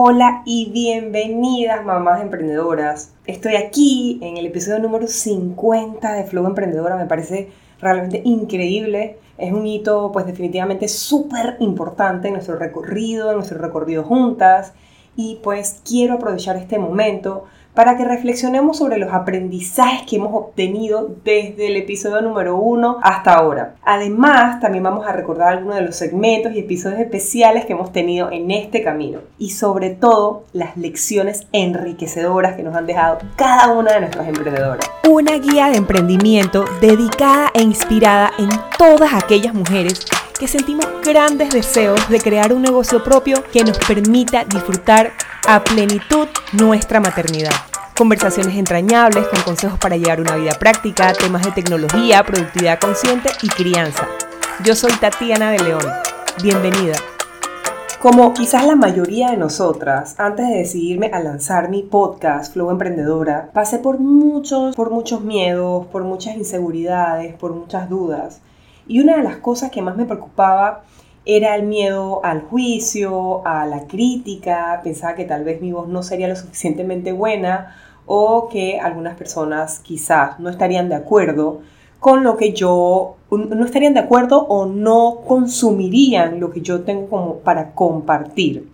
Hola y bienvenidas mamás emprendedoras. Estoy aquí en el episodio número 50 de Flow Emprendedora. Me parece realmente increíble. Es un hito pues definitivamente súper importante en nuestro recorrido, en nuestro recorrido juntas. Y pues quiero aprovechar este momento para que reflexionemos sobre los aprendizajes que hemos obtenido desde el episodio número uno hasta ahora. Además, también vamos a recordar algunos de los segmentos y episodios especiales que hemos tenido en este camino y sobre todo las lecciones enriquecedoras que nos han dejado cada una de nuestras emprendedoras. Una guía de emprendimiento dedicada e inspirada en todas aquellas mujeres que sentimos grandes deseos de crear un negocio propio que nos permita disfrutar a plenitud nuestra maternidad. Conversaciones entrañables con consejos para llevar una vida práctica, temas de tecnología, productividad consciente y crianza. Yo soy Tatiana de León. Bienvenida. Como quizás la mayoría de nosotras, antes de decidirme a lanzar mi podcast Flow Emprendedora, pasé por muchos, por muchos miedos, por muchas inseguridades, por muchas dudas. Y una de las cosas que más me preocupaba era el miedo al juicio, a la crítica, pensaba que tal vez mi voz no sería lo suficientemente buena o que algunas personas quizás no estarían de acuerdo con lo que yo, no estarían de acuerdo o no consumirían lo que yo tengo como para compartir.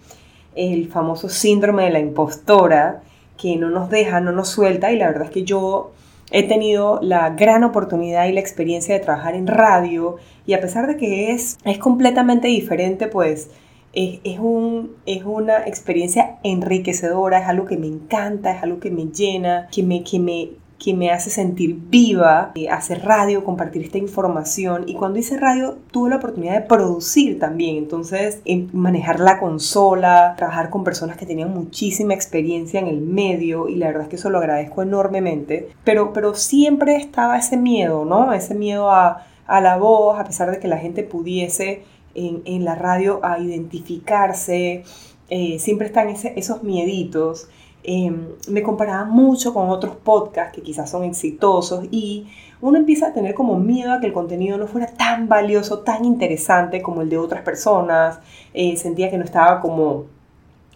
El famoso síndrome de la impostora que no nos deja, no nos suelta y la verdad es que yo He tenido la gran oportunidad y la experiencia de trabajar en radio y a pesar de que es, es completamente diferente, pues es, es, un, es una experiencia enriquecedora, es algo que me encanta, es algo que me llena, que me, que me, que me hace sentir viva, eh, hacer radio, compartir esta información. Y cuando hice radio tuve la oportunidad de producir también, entonces manejar la consola, trabajar con personas que tenían muchísima experiencia en el medio y la verdad es que eso lo agradezco enormemente. Pero, pero siempre estaba ese miedo, ¿no? Ese miedo a, a la voz, a pesar de que la gente pudiese en, la radio a identificarse, eh, siempre están esos mieditos. Em, me comparaba mucho con otros podcasts que quizás son exitosos y uno empieza a tener como miedo a que el contenido no fuera tan valioso, tan interesante como el de otras personas. Eh, sentía que no estaba como,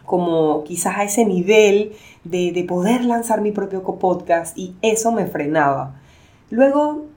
como quizás a ese nivel de, de poder lanzar mi propio podcast y eso me frenaba. Luego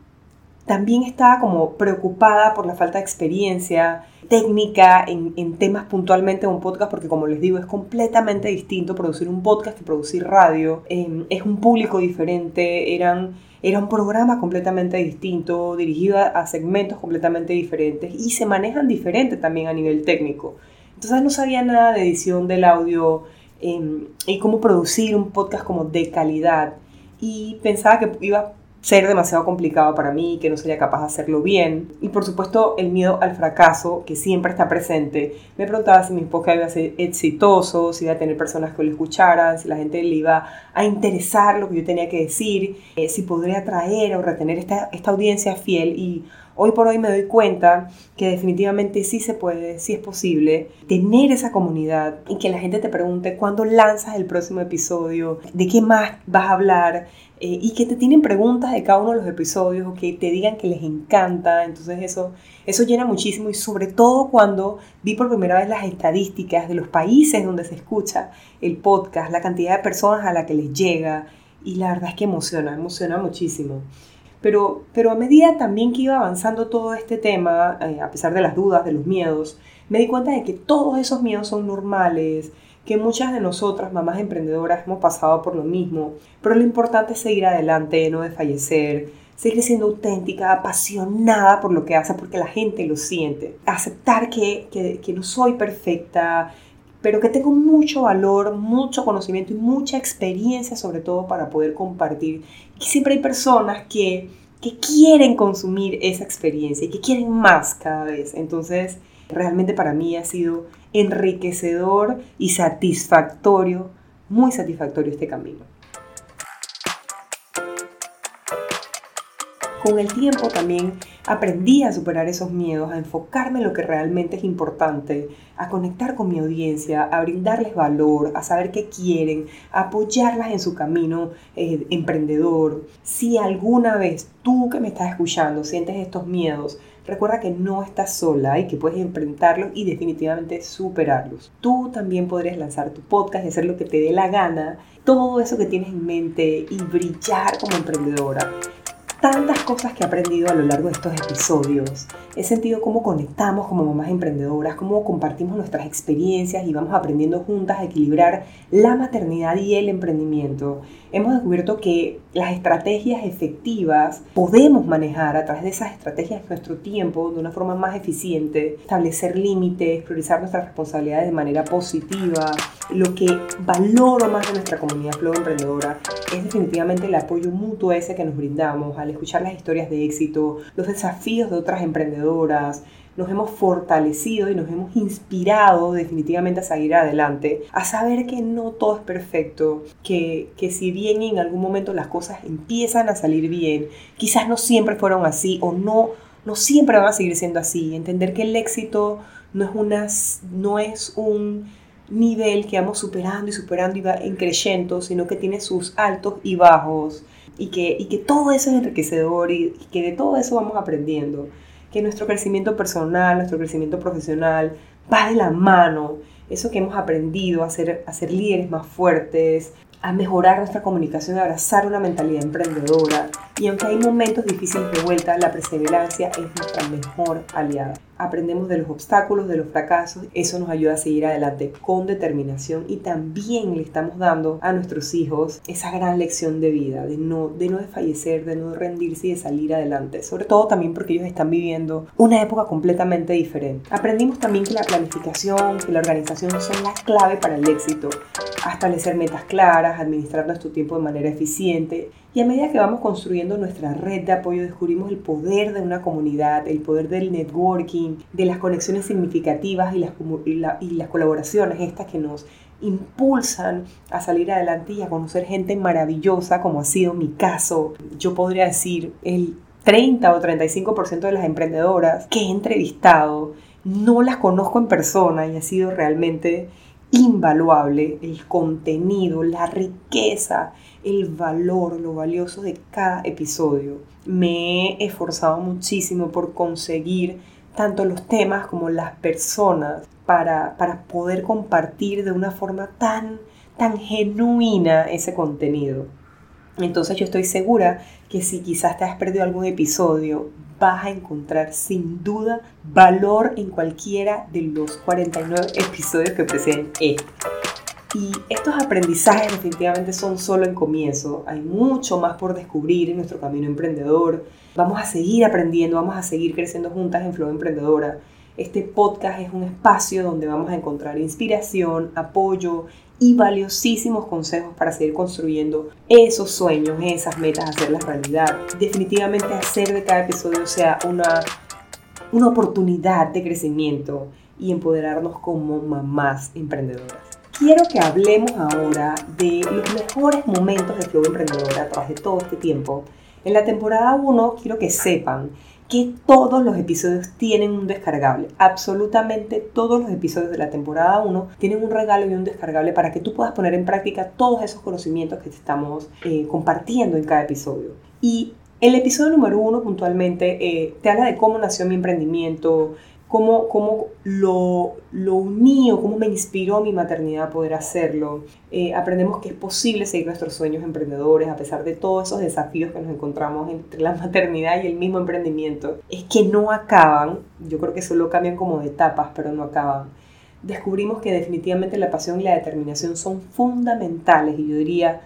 también estaba como preocupada por la falta de experiencia técnica en, en, temas puntualmente de un podcast, porque como les digo, es completamente distinto producir un podcast que producir radio. Em, es un público diferente, eran, era un programa completamente distinto, dirigido a, segmentos completamente diferentes y se manejan diferente también a nivel técnico. Entonces no sabía nada de edición del audio em, y cómo producir un podcast como de calidad. Y pensaba que iba ser demasiado complicado para mí, que no sería capaz de hacerlo bien. Y por supuesto el miedo al fracaso, que siempre está presente. Me preguntaba si mi podcast iba a ser exitoso, si iba a tener personas que lo escucharan, si la gente le iba a interesar lo que yo tenía que decir, eh, si podría atraer o retener esta, esta audiencia fiel. Y hoy por hoy me doy cuenta que definitivamente sí se puede, sí es posible tener esa comunidad y que la gente te pregunte cuándo lanzas el próximo episodio, de qué más vas a hablar eh, y que te tienen preguntas de cada uno de los episodios o que te digan que les encanta. Entonces eso, eso llena muchísimo y sobre todo cuando vi por primera vez las estadísticas de los países donde se escucha el podcast, la cantidad de personas a la que les llega y la verdad es que emociona, emociona muchísimo. Pero, pero a medida también que iba avanzando todo este tema, eh, a pesar de las dudas, de los miedos, me di cuenta de que todos esos miedos son normales, que muchas de nosotras, mamás emprendedoras, hemos pasado por lo mismo, pero lo importante es seguir adelante, no desfallecer, seguir siendo auténtica, apasionada por lo que hace, porque la gente lo siente, aceptar que, que no soy perfecta, pero que tengo mucho valor, mucho conocimiento y mucha experiencia sobre todo para poder compartir. Y siempre hay personas que, que quieren consumir esa experiencia y que quieren más cada vez. Entonces, realmente para mí ha sido enriquecedor y satisfactorio, muy satisfactorio este camino. Con el tiempo también aprendí a superar esos miedos, a enfocarme en lo que realmente es importante, a conectar con mi audiencia, a brindarles valor, a saber qué quieren, a apoyarlas en su camino eh, emprendedor. Si alguna vez tú que me estás escuchando sientes estos miedos, recuerda que no estás sola y que puedes enfrentarlos y definitivamente superarlos. Tú también podrías lanzar tu podcast y hacer lo que te dé la gana, todo eso que tienes en mente y brillar como emprendedora tantas cosas que he aprendido a lo largo de estos episodios. He sentido cómo conectamos como mamás emprendedoras, cómo compartimos nuestras experiencias y vamos aprendiendo juntas a equilibrar la maternidad y el emprendimiento. Hemos descubierto que las estrategias efectivas podemos manejar a través de esas estrategias nuestro tiempo de una forma más eficiente, establecer límites, priorizar nuestras responsabilidades de manera positiva. Lo que valoro más de nuestra comunidad Flow Emprendedora es definitivamente el apoyo mutuo ese que nos brindamos al escuchar las historias de éxito, los desafíos de otras emprendedoras, nos hemos fortalecido y nos hemos inspirado definitivamente a seguir adelante, a saber que no todo es perfecto, que, que si bien en algún momento las cosas empiezan a salir bien, quizás no siempre fueron así o no, no siempre van a seguir siendo así, entender que el éxito no es, una, no es un nivel que vamos superando y superando y va en creciendo, sino que tiene sus altos y bajos y que, y que todo eso es enriquecedor y, y que de todo eso vamos aprendiendo que nuestro crecimiento personal, nuestro crecimiento profesional va de la mano. Eso que hemos aprendido a ser, a ser líderes más fuertes, a mejorar nuestra comunicación, a abrazar una mentalidad emprendedora. Y aunque hay momentos difíciles de vuelta, la perseverancia es nuestra mejor aliada aprendemos de los obstáculos, de los fracasos, eso nos ayuda a seguir adelante con determinación y también le estamos dando a nuestros hijos esa gran lección de vida, de no, de no desfallecer, de no rendirse y de salir adelante, sobre todo también porque ellos están viviendo una época completamente diferente. Aprendimos también que la planificación, que la organización son la clave para el éxito, a establecer metas claras, administrar nuestro tiempo de manera eficiente. Y a medida que vamos construyendo nuestra red de apoyo, descubrimos el poder de una comunidad, el poder del networking, de las conexiones significativas y las, y, las colaboraciones estas que nos impulsan a salir adelante y a conocer gente maravillosa, como ha sido mi caso. Yo podría decir el 30 o 35% de las emprendedoras que he entrevistado no las conozco en persona y ha sido realmente invaluable el contenido, la riqueza, el valor, lo valioso de cada episodio. Me he esforzado muchísimo por conseguir tanto los temas como las personas para, para poder compartir de una forma tan, tan genuina ese contenido. Entonces yo estoy segura que si quizás te has perdido algún episodio, vas a encontrar sin duda valor en cualquiera de los 49 episodios que preceden este. Y estos aprendizajes definitivamente son solo el comienzo. Hay mucho más por descubrir en nuestro camino emprendedor. Vamos a seguir aprendiendo, vamos a seguir creciendo juntas en Flow Emprendedora. Este podcast es un espacio donde vamos a encontrar inspiración, apoyo y valiosísimos consejos para seguir construyendo esos sueños, esas metas, hacerlas realidad. Definitivamente hacer de cada episodio sea una, una oportunidad de crecimiento y empoderarnos como mamás emprendedoras quiero que hablemos ahora de los mejores momentos de Flow Emprendedora a través de todo este tiempo. En la temporada 1 quiero que sepan que todos los episodios tienen un descargable. Absolutamente todos los episodios de la temporada 1 tienen un regalo y un descargable para que tú puedas poner en práctica todos esos conocimientos que te estamos eh, compartiendo en cada episodio. Y el episodio número 1 puntualmente eh, te habla de cómo nació mi emprendimiento, cómo, cómo lo, lo uní cómo me inspiró mi maternidad a poder hacerlo. Eh, aprendemos que es posible seguir nuestros sueños emprendedores a pesar de todos esos desafíos que nos encontramos entre la maternidad y el mismo emprendimiento. Es que no acaban, yo creo que solo cambian como de etapas, pero no acaban. Descubrimos que definitivamente la pasión y la determinación son fundamentales y yo diría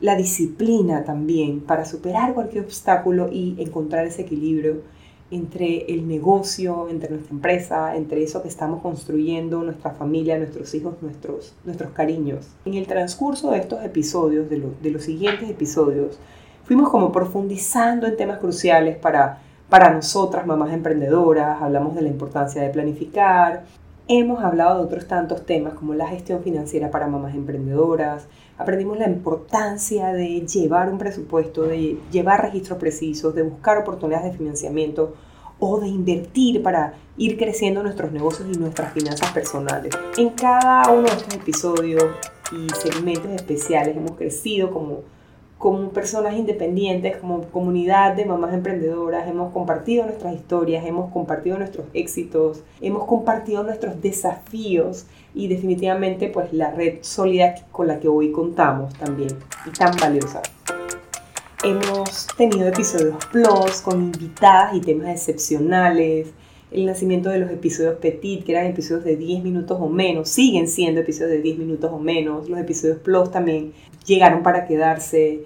la disciplina también para superar cualquier obstáculo y encontrar ese equilibrio entre el negocio, entre nuestra empresa, entre eso que estamos construyendo, nuestra familia, nuestros hijos, nuestros, nuestros cariños. En el transcurso de estos episodios, de, de los siguientes episodios, fuimos como profundizando en temas cruciales para, para nosotras, mamás emprendedoras, hablamos de la importancia de planificar, hemos hablado de otros tantos temas como la gestión financiera para mamás emprendedoras, aprendimos la importancia de llevar un presupuesto, de llevar registros precisos, de buscar oportunidades de financiamiento o de invertir para ir creciendo nuestros negocios y nuestras finanzas personales. En cada uno de estos episodios y segmentos especiales hemos crecido como como personas independientes, como comunidad de mamás emprendedoras, hemos compartido nuestras historias, hemos compartido nuestros éxitos, hemos compartido nuestros desafíos y definitivamente pues la red sólida con la que hoy contamos también y tan valiosa. Hemos tenido episodios plus con invitadas y temas excepcionales, el nacimiento de los episodios Petit, que eran episodios de 10 minutos o menos, siguen siendo episodios de 10 minutos o menos, los episodios Plus también llegaron para quedarse,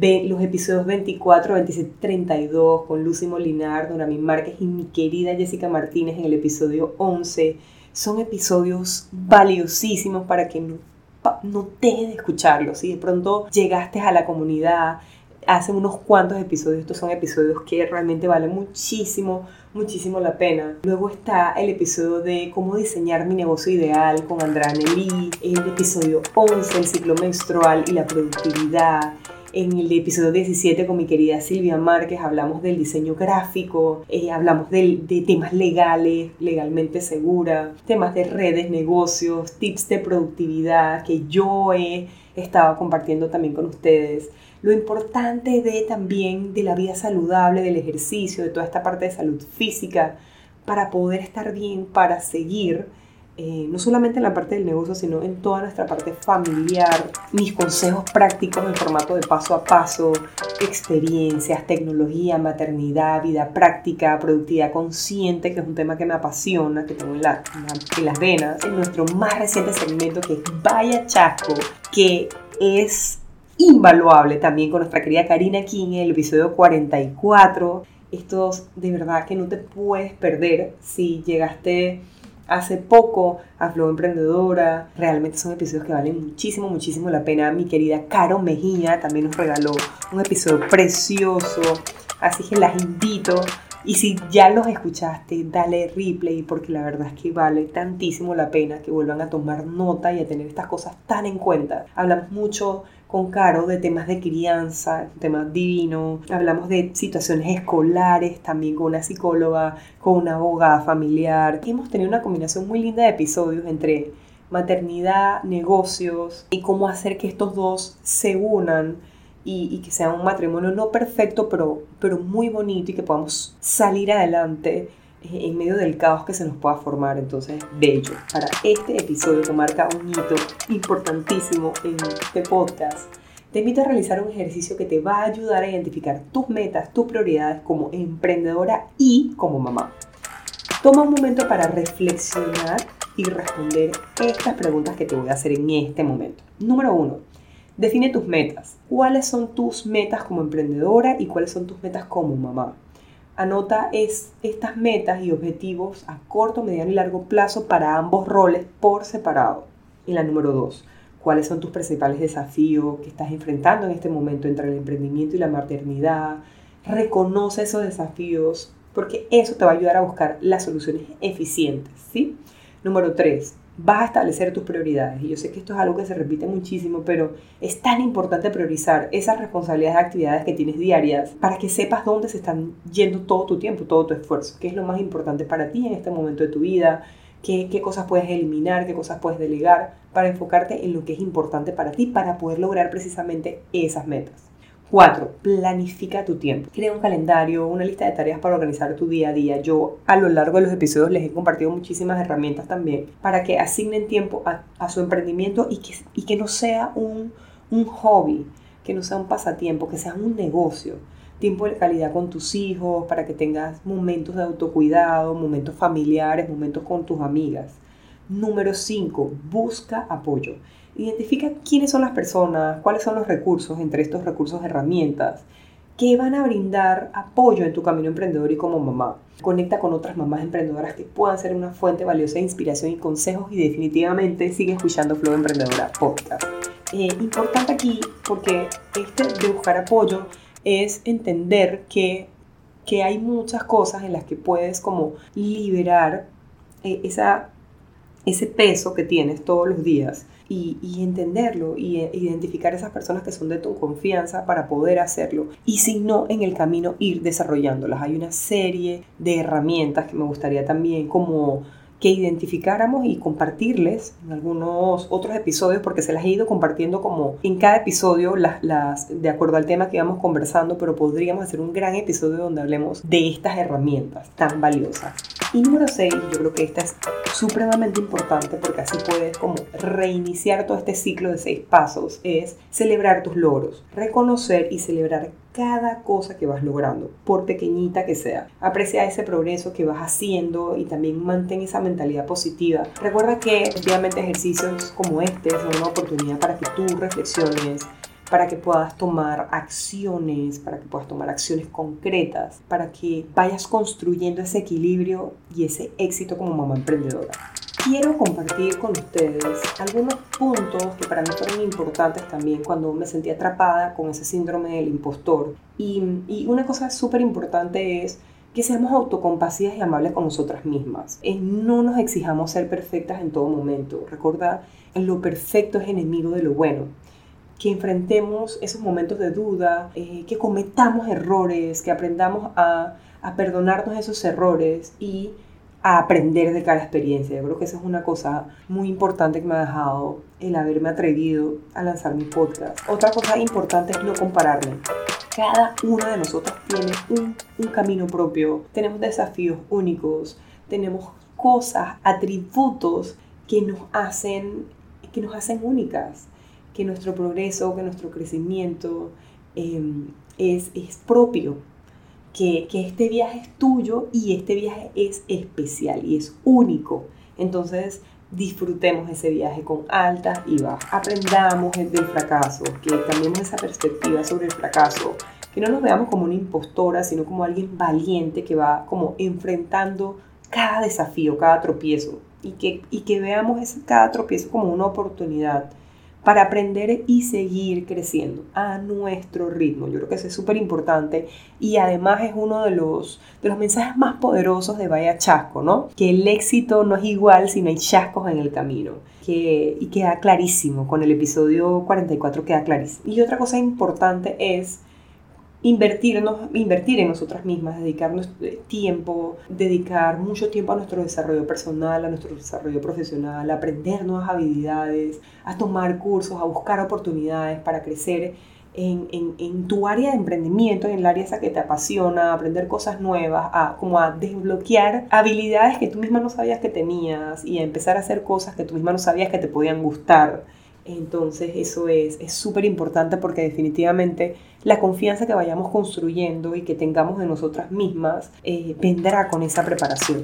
los episodios 24, 27, 32 con Lucy Molinar, Donami Márquez y mi querida Jessica Martínez en el episodio 11, son episodios valiosísimos para que no, no dejes de escucharlos. Si de pronto llegaste a la comunidad, hace unos cuantos episodios, estos son episodios que realmente valen muchísimo, muchísimo la pena. Luego está el episodio de cómo diseñar mi negocio ideal con Andrea Nelly, el episodio 11, el ciclo menstrual y la productividad. En el episodio 17 con mi querida Silvia Márquez hablamos del diseño gráfico, eh, hablamos de, temas legales, legalmente segura, temas de redes, negocios, tips de productividad que yo he estado compartiendo también con ustedes. Lo importante de también de la vida saludable, del ejercicio, de toda esta parte de salud física, para poder estar bien, para seguir, eh, no solamente en la parte del negocio, sino en toda nuestra parte familiar, mis consejos prácticos en formato de paso a paso, experiencias, tecnología, maternidad, vida práctica, productividad consciente, que es un tema que me apasiona, que tengo en, en las venas, en nuestro más reciente segmento que es Vaya Chasco, que es invaluable también con nuestra querida Karina King en el episodio 44. Estos de verdad que no te puedes perder si llegaste hace poco a Flow Emprendedora. Realmente son episodios que valen muchísimo, muchísimo la pena. Mi querida Caro Mejía también nos regaló un episodio precioso. Así que las invito y si ya los escuchaste, dale replay porque la verdad es que vale tantísimo la pena que vuelvan a tomar nota y a tener estas cosas tan en cuenta. Hablamos mucho con Caro de temas de crianza, temas divinos, hablamos de situaciones escolares también con una psicóloga, con una abogada familiar. Hemos tenido una combinación muy linda de episodios entre maternidad, negocios y cómo hacer que estos dos se unan y, que sea un matrimonio no perfecto, pero, pero muy bonito y que podamos salir adelante en medio del caos que se nos pueda formar. Entonces, bello. Para este episodio que marca un hito importantísimo en este podcast, te invito a realizar un ejercicio que te va a ayudar a identificar tus metas, tus prioridades como emprendedora y como mamá. Toma un momento para reflexionar y responder estas preguntas que te voy a hacer en este momento. Número uno, Define tus metas. ¿Cuáles son tus metas como emprendedora y cuáles son tus metas como mamá? Anota es, estas metas y objetivos a corto, mediano y largo plazo para ambos roles por separado. Y la número dos, ¿cuáles son tus principales desafíos que estás enfrentando en este momento entre el emprendimiento y la maternidad? Reconoce esos desafíos porque eso te va a ayudar a buscar las soluciones eficientes, ¿sí? Número tres, vas a establecer tus prioridades. Y yo sé que esto es algo que se repite muchísimo, pero es tan importante priorizar esas responsabilidades, actividades que tienes diarias para que sepas dónde se están yendo todo tu tiempo, todo tu esfuerzo, qué es lo más importante para ti en este momento de tu vida, qué, qué cosas puedes eliminar, qué cosas puedes delegar, para enfocarte en lo que es importante para ti, para poder lograr precisamente esas metas. 4. Planifica tu tiempo. Crea un calendario, una lista de tareas para organizar tu día a día. Yo a lo largo de los episodios les he compartido muchísimas herramientas también para que asignen tiempo a, su emprendimiento y que, y que no sea un, un hobby, que no sea un pasatiempo, que sea un negocio. Tiempo de calidad con tus hijos, para que tengas momentos de autocuidado, momentos familiares, momentos con tus amigas. Número 5. Busca apoyo. Identifica quiénes son las personas, cuáles son los recursos, entre estos recursos herramientas, que van a brindar apoyo en tu camino emprendedor y como mamá. Conecta con otras mamás emprendedoras que puedan ser una fuente valiosa de inspiración y consejos y definitivamente sigue escuchando Flow Emprendedora Podcast. Eh, importante aquí porque este de buscar apoyo es entender que, que hay muchas cosas en las que puedes como liberar eh, esa, ese peso que tienes todos los días y, entenderlo y e, identificar esas personas que son de tu confianza para poder hacerlo. Y si no, en el camino ir desarrollándolas. Hay una serie de herramientas que me gustaría también como que identificáramos y compartirles en algunos otros episodios, porque se las he ido compartiendo como en cada episodio, las, las, de acuerdo al tema que íbamos conversando, pero podríamos hacer un gran episodio donde hablemos de estas herramientas tan valiosas. Y número 6, yo creo que esta es supremamente importante porque así puedes como reiniciar todo este ciclo de seis pasos, es celebrar tus logros, reconocer y celebrar cada cosa que vas logrando, por pequeñita que sea. Aprecia ese progreso que vas haciendo y también mantén esa mentalidad positiva. Recuerda que efectivamente ejercicios como este son una oportunidad para que tú reflexiones, para que puedas tomar acciones, para que puedas tomar acciones concretas, para que vayas construyendo ese equilibrio y ese éxito como mamá emprendedora quiero compartir con ustedes algunos puntos que para mí fueron importantes también cuando me sentí atrapada con ese síndrome del impostor. Y, una cosa súper importante es que seamos autocompasivas y amables con nosotras mismas. No nos exijamos ser perfectas en todo momento. Recuerda, lo perfecto es enemigo de lo bueno. Que enfrentemos esos momentos de duda, eh, que cometamos errores, que aprendamos a, a perdonarnos esos errores y a aprender de cada experiencia. Yo creo que esa es una cosa muy importante que me ha dejado el haberme atrevido a lanzar mi podcast. Otra cosa importante es no compararme. Cada una de nosotros tiene un, un camino propio, tenemos desafíos únicos, tenemos cosas, atributos que nos hacen, que nos hacen únicas, que nuestro progreso, que nuestro crecimiento eh, es, es propio que, este viaje es tuyo y este viaje es especial y es único. Entonces, disfrutemos ese viaje con altas y bajas. Aprendamos del fracaso, que cambiemos esa perspectiva sobre el fracaso, que no nos veamos como una impostora, sino como alguien valiente que va como enfrentando cada desafío, cada tropiezo, y que, y que veamos ese, cada tropiezo como una oportunidad para aprender y seguir creciendo a nuestro ritmo. Yo creo que eso es súper importante y además es uno de los, de los mensajes más poderosos de Vaya Chasco, ¿no? Que el éxito no es igual si no hay chascos en el camino. Que, y queda clarísimo, con el episodio 44 queda clarísimo. Y otra cosa importante es invertirnos, invertir en nosotras mismas, dedicarnos tiempo, dedicar mucho tiempo a nuestro desarrollo personal, a nuestro desarrollo profesional, a aprender nuevas habilidades, a tomar cursos, a buscar oportunidades para crecer en, en, en, tu área de emprendimiento, en el área esa que te apasiona, aprender cosas nuevas, a como a desbloquear habilidades que tú misma no sabías que tenías y a empezar a hacer cosas que tú misma no sabías que te podían gustar. Entonces eso es súper importante porque definitivamente la confianza que vayamos construyendo y que tengamos de nosotras mismas eh, vendrá con esa preparación.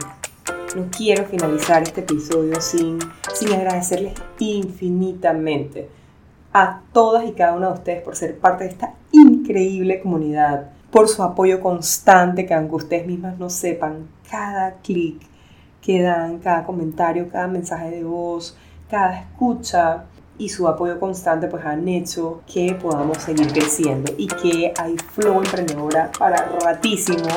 No quiero finalizar este episodio sin, sin agradecerles infinitamente a todas y cada una de ustedes por ser parte de esta increíble comunidad, por su apoyo constante, que aunque ustedes mismas no sepan, cada clic que dan, cada comentario, cada mensaje de voz, cada escucha, y su apoyo constante pues han hecho que podamos seguir creciendo y que hay flow emprendedora para ratísimo.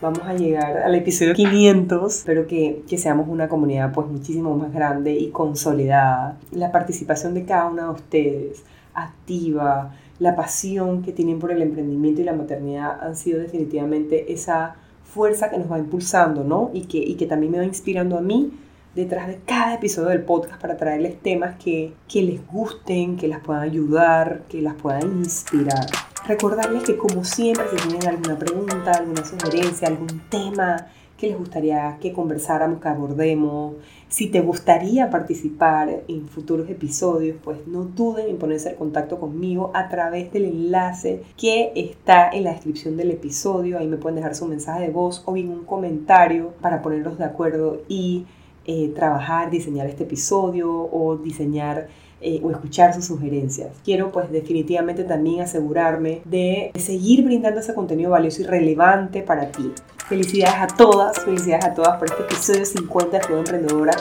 Vamos a llegar al episodio 500, pero que, que seamos una comunidad pues muchísimo más grande y consolidada. La participación de cada una de ustedes, activa, la pasión que tienen por el emprendimiento y la maternidad han sido definitivamente esa fuerza que nos va impulsando, ¿no? Y que, y que también me va inspirando a mí detrás de cada episodio del podcast para traerles temas que, que les gusten, que las puedan ayudar, que las puedan inspirar. Recordarles que como siempre, si tienen alguna pregunta, alguna sugerencia, algún tema que les gustaría que conversáramos, que abordemos, si te gustaría participar en futuros episodios, pues no duden en ponerse en contacto conmigo a través del enlace que está en la descripción del episodio. Ahí me pueden dejar su mensaje de voz o bien un comentario para ponerlos de acuerdo y eh, trabajar, diseñar este episodio o diseñar eh, o escuchar sus sugerencias. Quiero pues definitivamente también asegurarme de seguir brindando ese contenido valioso y relevante para ti. Felicidades a todas, felicidades a todas por este episodio 50 de Flow Emprendedora.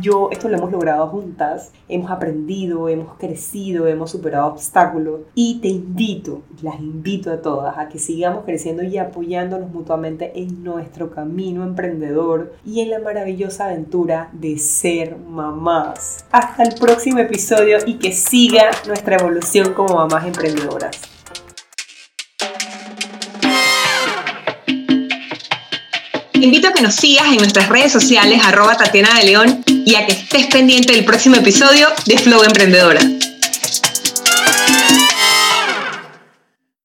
Yo, esto lo hemos logrado juntas, hemos aprendido, hemos crecido, hemos superado obstáculos y te invito, las invito a todas a que sigamos creciendo y apoyándonos mutuamente en nuestro camino emprendedor y en la maravillosa aventura de ser mamás. Hasta el próximo episodio y que siga nuestra evolución como mamás emprendedoras. Te invito a que nos sigas en nuestras redes sociales arroba Tatiana de León y a que estés pendiente del próximo episodio de Flow Emprendedora.